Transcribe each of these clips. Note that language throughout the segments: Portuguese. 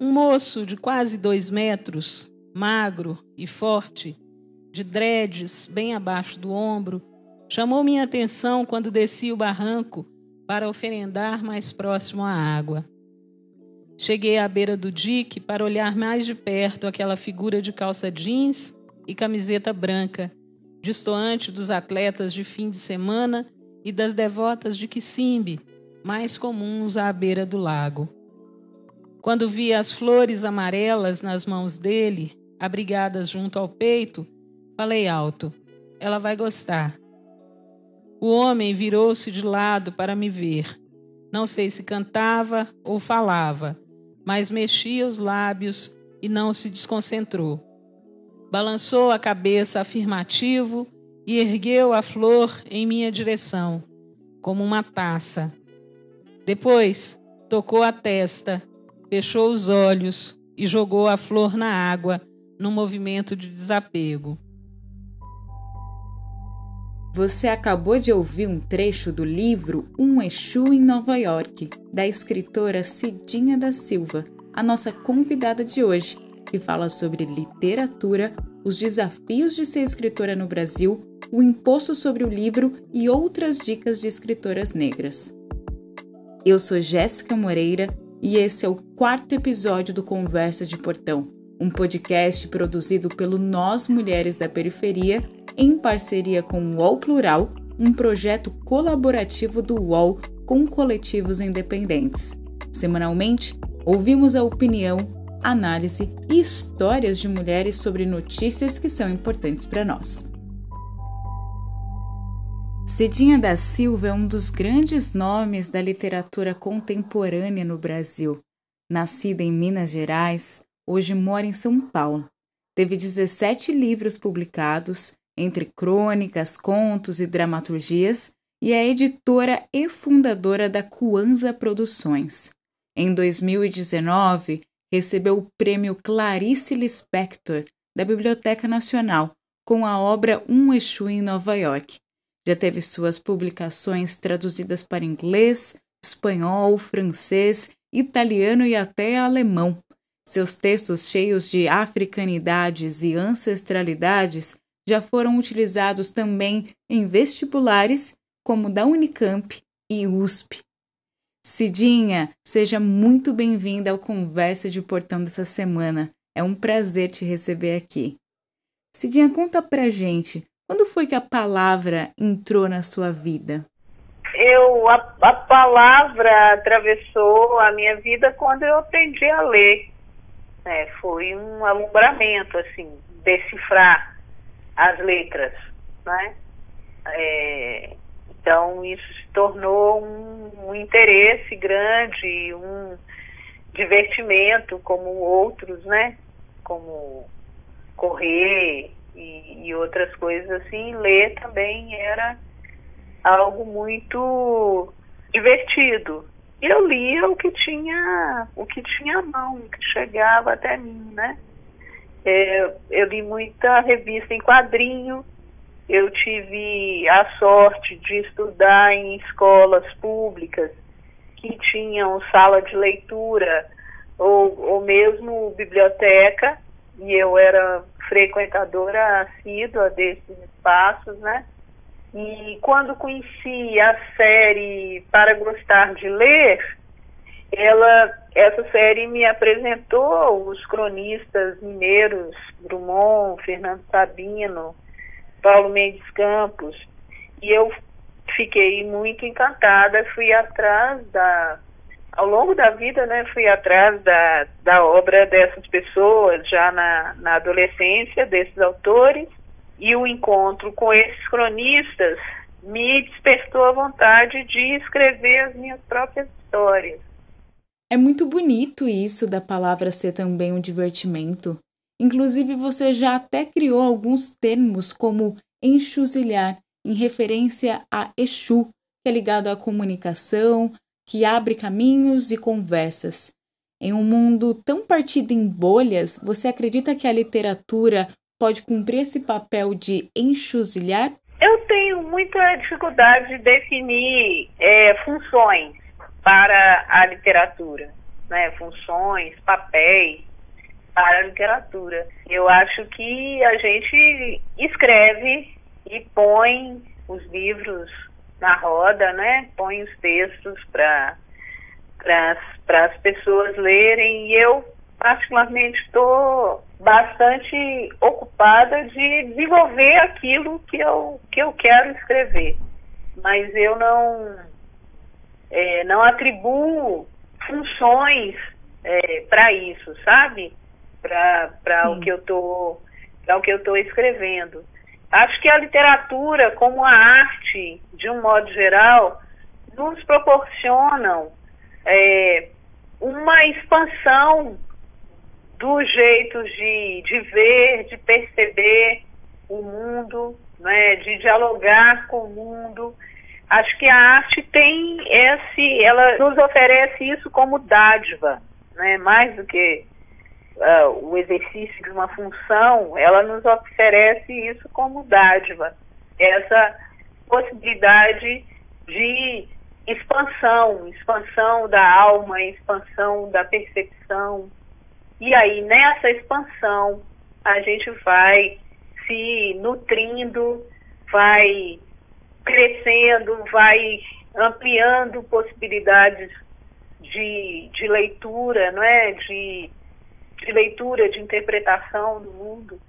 Um moço de quase dois metros, magro e forte, de dreads bem abaixo do ombro, chamou minha atenção quando desci o barranco para oferendar mais próximo à água. Cheguei à beira do dique para olhar mais de perto aquela figura de calça jeans e camiseta branca, distoante dos atletas de fim de semana e das devotas de Kissimbe, mais comuns à beira do lago. Quando vi as flores amarelas nas mãos dele, abrigadas junto ao peito, falei alto: Ela vai gostar. O homem virou-se de lado para me ver. Não sei se cantava ou falava, mas mexia os lábios e não se desconcentrou. Balançou a cabeça afirmativo e ergueu a flor em minha direção, como uma taça. Depois, tocou a testa, fechou os olhos e jogou a flor na água num movimento de desapego. Você acabou de ouvir um trecho do livro Um Exu em Nova York, da escritora Cidinha da Silva, a nossa convidada de hoje, que fala sobre literatura, os desafios de ser escritora no Brasil, o imposto sobre o livro e outras dicas de escritoras negras. Eu sou Jéssica Moreira e esse é o quarto episódio do Conversa de Portão, um podcast produzido pelo Nós Mulheres da Periferia em parceria com o UOL Plural, um projeto colaborativo do UOL com coletivos independentes. Semanalmente, ouvimos a opinião, análise e histórias de mulheres sobre notícias que são importantes para nós. Cidinha da Silva é um dos grandes nomes da literatura contemporânea no Brasil. Nascida em Minas Gerais, hoje mora em São Paulo. Teve 17 livros publicados entre crônicas, contos e dramaturgias, e é editora e fundadora da Cuanza Produções. Em 2019, recebeu o prêmio Clarice Lispector da Biblioteca Nacional com a obra Um Exu em Nova York. Já teve suas publicações traduzidas para inglês, espanhol, francês, italiano e até alemão. Seus textos cheios de africanidades e ancestralidades já foram utilizados também em vestibulares como da Unicamp e USP. Cidinha, seja muito bem-vinda ao Conversa de Portão dessa semana. É um prazer te receber aqui. Cidinha, conta pra gente, quando foi que a palavra entrou na sua vida? Eu, a, a palavra atravessou a minha vida quando eu aprendi a ler. É, foi um alumbramento, assim, decifrar as letras, né? É, então isso se tornou um, um, interesse grande, um divertimento como outros, né? Como correr e, e outras coisas assim. Ler também era algo muito divertido. Eu lia o que tinha, o que tinha à mão, o que chegava até mim, né? É, eu li muita revista em quadrinho, eu tive a sorte de estudar em escolas públicas que tinham sala de leitura ou, ou mesmo biblioteca, e eu era frequentadora assídua desses espaços, né? E quando conheci a série Para Gostar de Ler, ela, essa série me apresentou os cronistas mineiros Drummond, Fernando Sabino, Paulo Mendes Campos, e eu fiquei muito encantada, fui atrás da, ao longo da vida, né, fui atrás da, da obra dessas pessoas, já na, na adolescência, desses autores, e o encontro com esses cronistas me despertou a vontade de escrever as minhas próprias histórias. É muito bonito isso da palavra ser também um divertimento. Inclusive, você já até criou alguns termos como enxuzilhar, em referência a Exu, que é ligado à comunicação, que abre caminhos e conversas. Em um mundo tão partido em bolhas, você acredita que a literatura pode cumprir esse papel de enxuzilhar? Eu tenho muita dificuldade de definir é, funções para a literatura. né, funções, papéis para a literatura. Eu acho que a gente escreve e põe os livros na roda, né? Põe os textos para para as pessoas lerem e eu particularmente estou bastante ocupada de desenvolver aquilo que eu, que eu quero escrever. Mas eu não, é, não atribuo funções é, para isso, sabe? Para o que eu tô para o que eu estou escrevendo. Acho que a literatura, como a arte, de um modo geral, nos proporcionam é, uma expansão dos jeitos de, de ver, de perceber o mundo, né, de dialogar com o mundo. Acho que a arte tem esse, ela nos oferece isso como dádiva, né, mais do que uh, o exercício de uma função, ela nos oferece isso como dádiva, essa possibilidade de expansão, expansão da alma, expansão da percepção. E aí, nessa expansão, a gente vai se nutrindo, vai crescendo, vai ampliando possibilidades de, de leitura, não é? De, de leitura, de interpretação do mundo.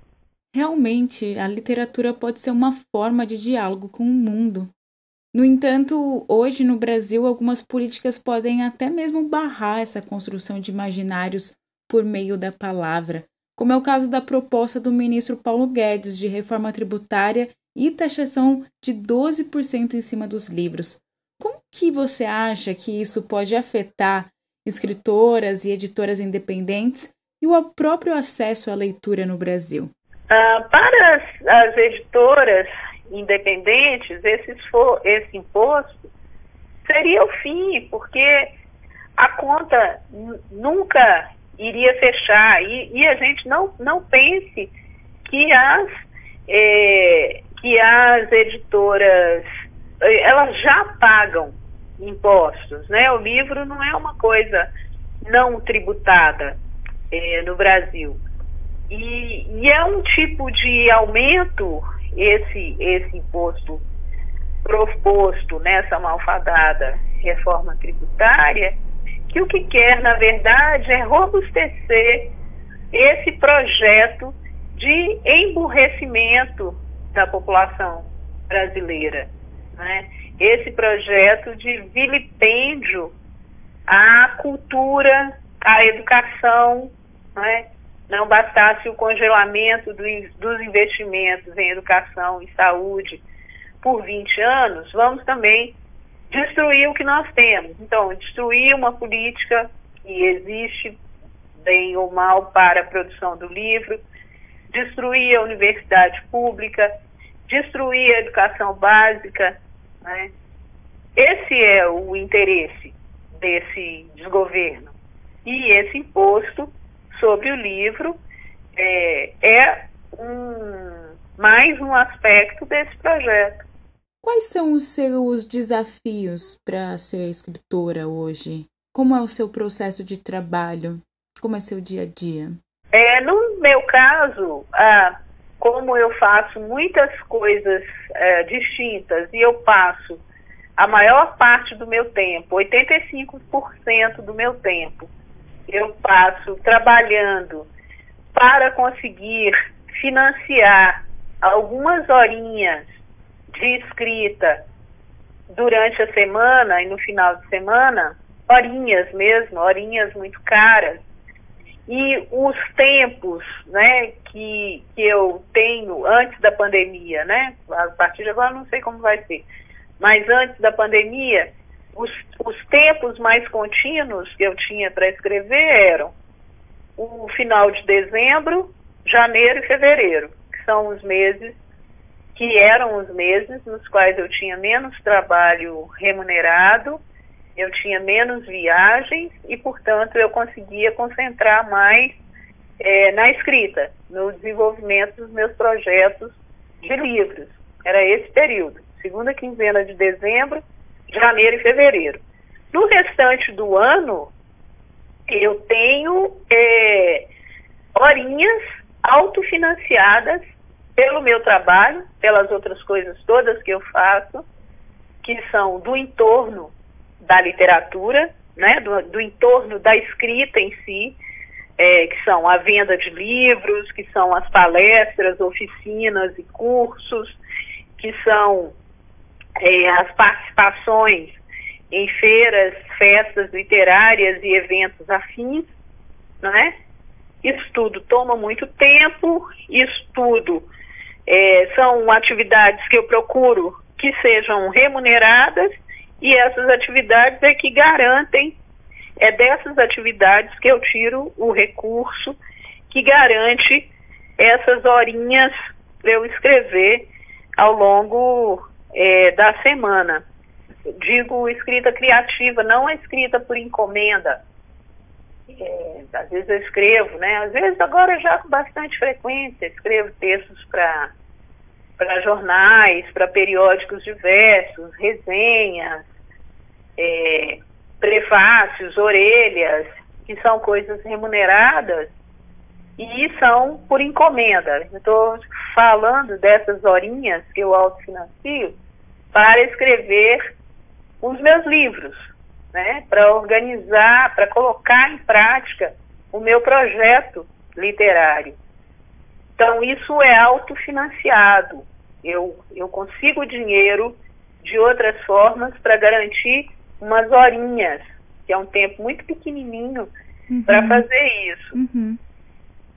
Realmente, a literatura pode ser uma forma de diálogo com o mundo. No entanto, hoje no Brasil, algumas políticas podem até mesmo barrar essa construção de imaginários por meio da palavra, como é o caso da proposta do ministro Paulo Guedes de reforma tributária e taxação de 12% em cima dos livros. Como que você acha que isso pode afetar escritoras e editoras independentes e o próprio acesso à leitura no Brasil? Uh, para as, as, editoras independentes, esse, esse imposto seria o fim, porque a conta nunca iria fechar e, e, a gente não, não pense que as, é, que as editoras eh, elas já pagam impostos, né? O livro não é uma coisa não tributada é, no Brasil. E, e, é um tipo de aumento, esse, esse imposto proposto nessa malfadada reforma tributária, que o que quer, na verdade, é robustecer esse projeto de emburrecimento da população brasileira. Né? Esse projeto de vilipêndio à cultura, à educação, né? não bastasse o congelamento do, dos investimentos em educação e saúde por 20 anos, vamos também destruir o que nós temos. Então, destruir uma política que existe, bem ou mal, para a produção do livro, destruir a universidade pública, destruir a educação básica. Né? Esse é o interesse desse desgoverno. E esse imposto sobre o livro é, é um, mais um aspecto desse projeto. Quais são os seus desafios para ser escritora hoje? Como é o seu processo de trabalho? Como é seu dia a dia? É, no meu caso, ah, como eu faço muitas coisas é, distintas e eu passo a maior parte do meu tempo, 85% do meu tempo, eu passo trabalhando para conseguir financiar algumas horinhas de escrita durante a semana e no final de semana, horinhas mesmo, horinhas muito caras. E os tempos né, que, que eu tenho antes da pandemia, né? A partir de agora não sei como vai ser. Mas antes da pandemia, os, os tempos mais contínuos que eu tinha para escrever eram o final de dezembro, janeiro e fevereiro, que são os meses que eram os meses nos quais eu tinha menos trabalho remunerado, eu tinha menos viagens e, portanto, eu conseguia concentrar mais é, na escrita, no desenvolvimento dos meus projetos de livros. Era esse período, segunda quinzena de dezembro, janeiro e fevereiro. No restante do ano, eu tenho é, horinhas autofinanciadas pelo meu trabalho, pelas outras coisas todas que eu faço, que são do entorno da literatura, né, do, do entorno da escrita em si, é, que são a venda de livros, que são as palestras, oficinas e cursos, que são é, as participações em feiras, festas literárias e eventos afins, né? Isso tudo toma muito tempo, isso tudo é, são atividades que eu procuro que sejam remuneradas e essas atividades é que garantem, é dessas atividades que eu tiro o recurso que garante essas horinhas para eu escrever ao longo é, da semana. Digo escrita criativa, não a escrita por encomenda. É, às vezes eu escrevo, né? Às vezes agora já com bastante frequência, escrevo textos para para jornais, para periódicos diversos, resenhas, é, prefácios, orelhas, que são coisas remuneradas e são por encomenda. Estou falando dessas horinhas que eu autofinancio para escrever os meus livros, né? para organizar, para colocar em prática o meu projeto literário. Então, isso é autofinanciado. Eu, eu consigo dinheiro de outras formas para garantir umas horinhas, que é um tempo muito pequenininho uhum. para fazer isso. Uhum.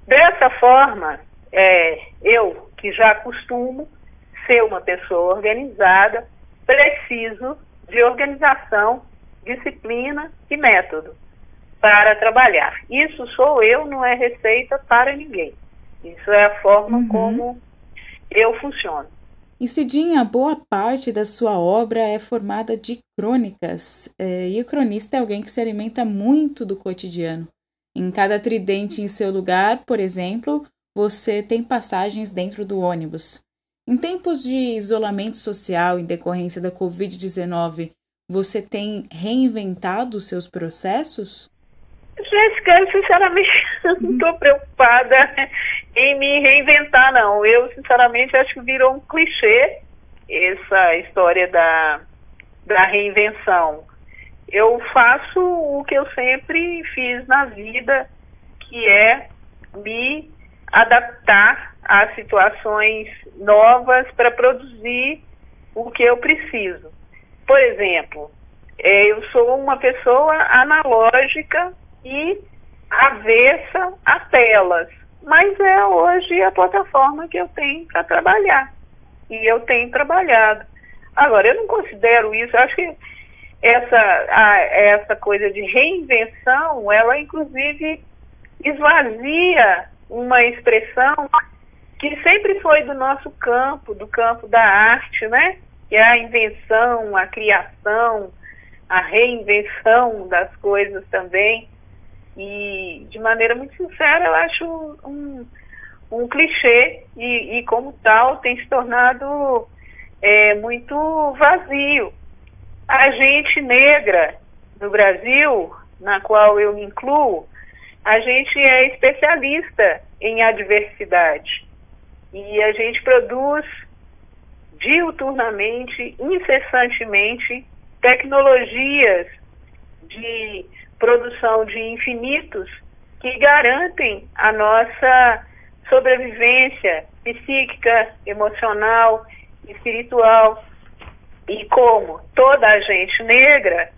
Dessa forma, é, eu, que já costumo ser uma pessoa organizada, preciso de organização, disciplina e método para trabalhar. Isso sou eu, não é receita para ninguém. Isso é a forma uhum. como eu funciono. E Cidinha, boa parte da sua obra é formada de crônicas, é, e o cronista é alguém que se alimenta muito do cotidiano. Em cada tridente em seu lugar, por exemplo, você tem passagens dentro do ônibus. Em tempos de isolamento social em decorrência da Covid-19, você tem reinventado seus processos? Jéssica, eu sinceramente não estou preocupada em me reinventar, não. Eu, sinceramente, acho que virou um clichê essa história da, da reinvenção. Eu faço o que eu sempre fiz na vida, que é me adaptar a situações novas para produzir o que eu preciso. Por exemplo, é, eu sou uma pessoa analógica e avessa a telas. Mas é hoje a plataforma que eu tenho para trabalhar. E eu tenho trabalhado. Agora, eu não considero isso, acho que essa, a, essa coisa de reinvenção, ela inclusive esvazia uma expressão que sempre foi do nosso campo, do campo da arte, né? Que é a invenção, a criação, a reinvenção das coisas também. E, de maneira muito sincera, eu acho um, um clichê e, e, como tal, tem se tornado é, muito vazio. A gente negra no Brasil, na qual eu me incluo, a gente é especialista em adversidade. E a gente produz diuturnamente, incessantemente, tecnologias de produção de infinitos que garantem a nossa sobrevivência psíquica, emocional, espiritual. E como toda a gente negra,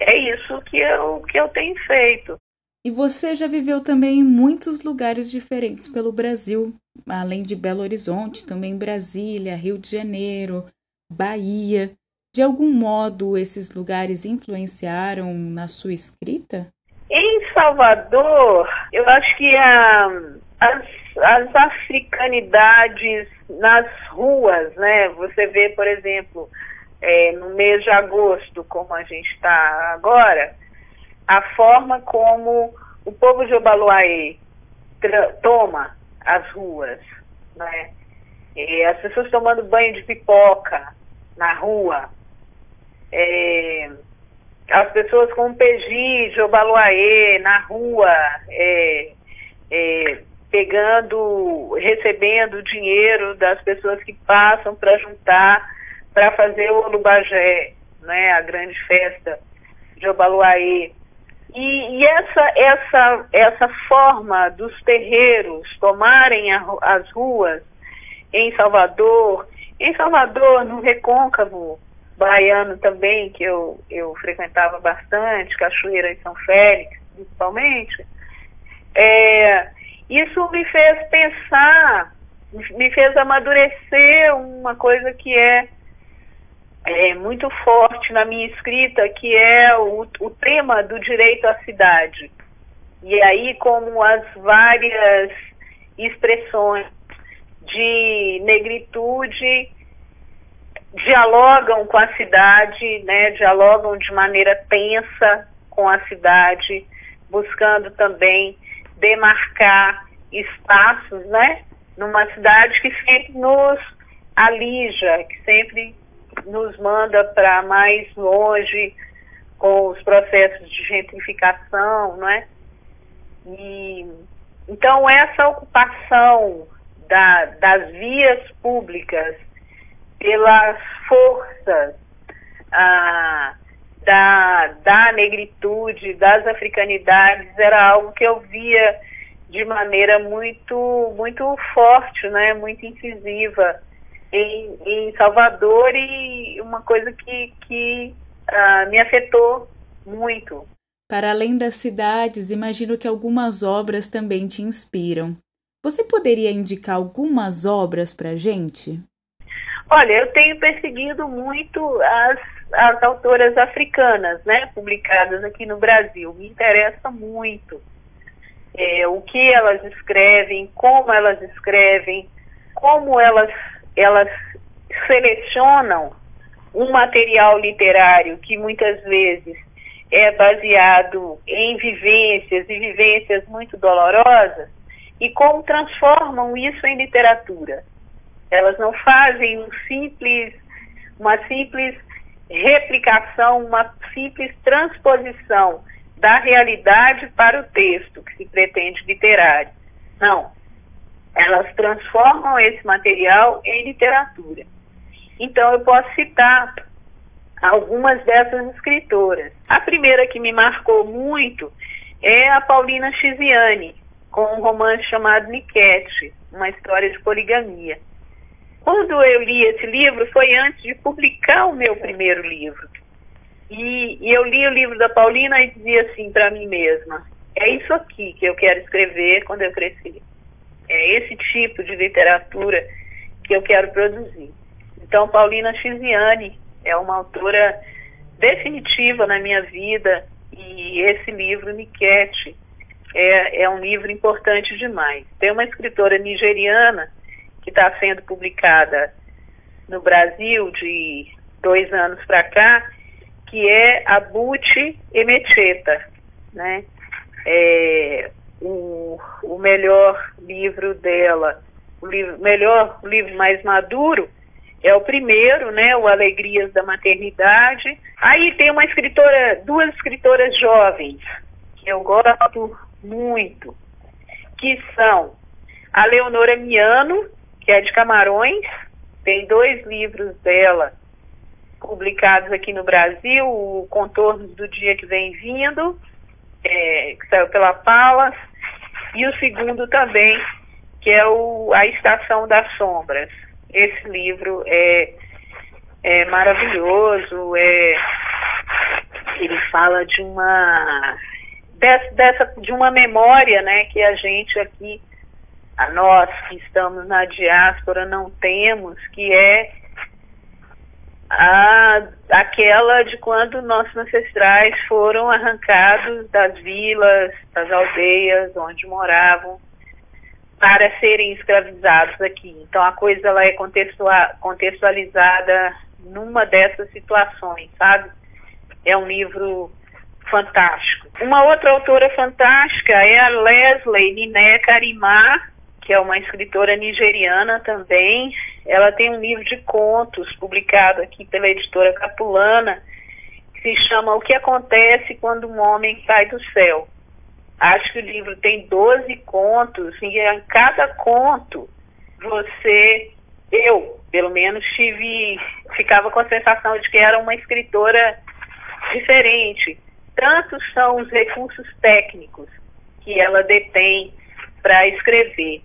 é isso que eu, que eu tenho feito. E você já viveu também em muitos lugares diferentes pelo Brasil, além de Belo Horizonte, também Brasília, Rio de Janeiro, Bahia. De algum modo, esses lugares influenciaram na sua escrita? Em Salvador, eu acho que a, as, as africanidades nas ruas, né? Você vê, por exemplo, é, no mês de agosto, como a gente está agora, a forma como o povo de Obaluaê toma as ruas, né? As pessoas tomando banho de pipoca na rua, é, as pessoas com PG, Jobaluaê, na rua, é, é, pegando, recebendo dinheiro das pessoas que passam para juntar para fazer o Olubagé, né, a grande festa de Obaluaê. E, e, essa, essa, essa forma dos terreiros tomarem a, as ruas em Salvador, em Salvador, no Recôncavo baiano também, que eu, eu frequentava bastante, Cachoeira e São Félix, principalmente, é, isso me fez pensar, me fez amadurecer uma coisa que é é, muito forte na minha escrita, que é o, o tema do direito à cidade. E aí, como as várias expressões de negritude dialogam com a cidade, né, dialogam de maneira tensa com a cidade, buscando também demarcar espaços, né, numa cidade que sempre nos alija, que sempre nos manda para mais longe com os processos de gentrificação, não é? E, então, essa ocupação da, das vias públicas pelas forças ah, da, da negritude, das africanidades, era algo que eu via de maneira muito, muito forte, né? muito incisiva em, em Salvador e uma coisa que, que uh, me afetou muito. Para além das cidades, imagino que algumas obras também te inspiram. Você poderia indicar algumas obras para gente? Olha, eu tenho perseguido muito as, as autoras africanas, né, publicadas aqui no Brasil. Me interessa muito é, o que elas escrevem, como elas escrevem, como elas elas selecionam um material literário que muitas vezes é baseado em vivências e vivências muito dolorosas e como transformam isso em literatura. Elas não fazem um simples, uma simples replicação, uma simples transposição da realidade para o texto que se pretende literário. Não, elas transformam esse material em literatura. Então, eu posso citar algumas dessas escritoras. A primeira que me marcou muito é a Paulina Chiziane, com um romance chamado Niquete, uma história de poligamia. Quando eu li esse livro, foi antes de publicar o meu primeiro livro. E, e eu li o livro da Paulina e dizia assim para mim mesma: é isso aqui que eu quero escrever quando eu crescer. É esse tipo de literatura que eu quero produzir. Então, Paulina Chiziane é uma autora definitiva na minha vida e esse livro, Niquete, é, é um livro importante demais. Tem uma escritora nigeriana que está sendo publicada no Brasil de dois anos para cá, que é a Emecheta, né? É, o, o melhor livro dela, o livro, melhor, o livro mais maduro, é o primeiro, né, o Alegrias da Maternidade. Aí tem uma escritora, duas escritoras jovens, que eu gosto muito, que são a Leonora Miano, que é de Camarões, tem dois livros dela publicados aqui no Brasil, o Contornos do Dia que Vem Vindo, é, que saiu pela Palas, e o segundo também, que é o A Estação das Sombras. Esse livro é, é maravilhoso, é, ele fala de uma dessa, de uma memória né, que a gente aqui, a nós que estamos na diáspora, não temos, que é a, aquela de quando nossos ancestrais foram arrancados das vilas, das aldeias onde moravam para serem escravizados aqui. Então a coisa ela é contextualizada numa dessas situações, sabe? É um livro fantástico. Uma outra autora fantástica é a Leslie Niné Karimá, que é uma escritora nigeriana também. Ela tem um livro de contos publicado aqui pela editora Capulana, que se chama O que acontece quando um homem cai do céu. Acho que o livro tem 12 contos e em cada conto você, eu, pelo menos, tive, ficava com a sensação de que era uma escritora diferente. Tantos são os recursos técnicos que ela detém para escrever.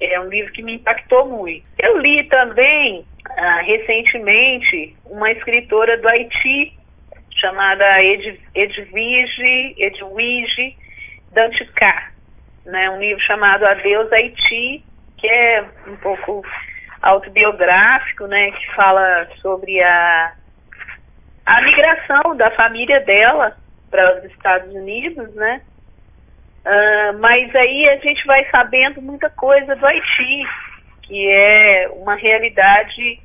É um livro que me impactou muito. Eu li também, ah, recentemente, uma escritora do Haiti, chamada Ed, Edwige, Danticá, né? um livro chamado Adeus Haiti, que é um pouco autobiográfico, né? que fala sobre a, a migração da família dela para os Estados Unidos, né? Uh, mas aí a gente vai sabendo muita coisa do Haiti, que é uma realidade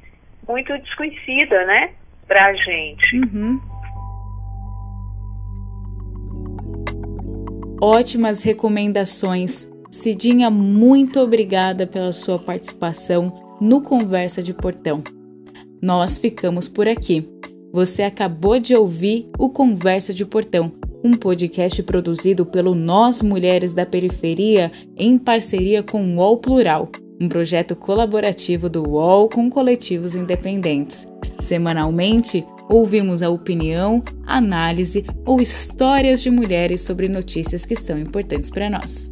muito desconhecida, né, para a gente. Uhum. Ótimas recomendações. Cidinha, muito obrigada pela sua participação no Conversa de Portão. Nós ficamos por aqui. Você acabou de ouvir o Conversa de Portão um podcast produzido pelo Nós Mulheres da Periferia em parceria com o UOL Plural, um projeto colaborativo do UOL com coletivos independentes. Semanalmente, ouvimos a opinião, análise ou histórias de mulheres sobre notícias que são importantes para nós.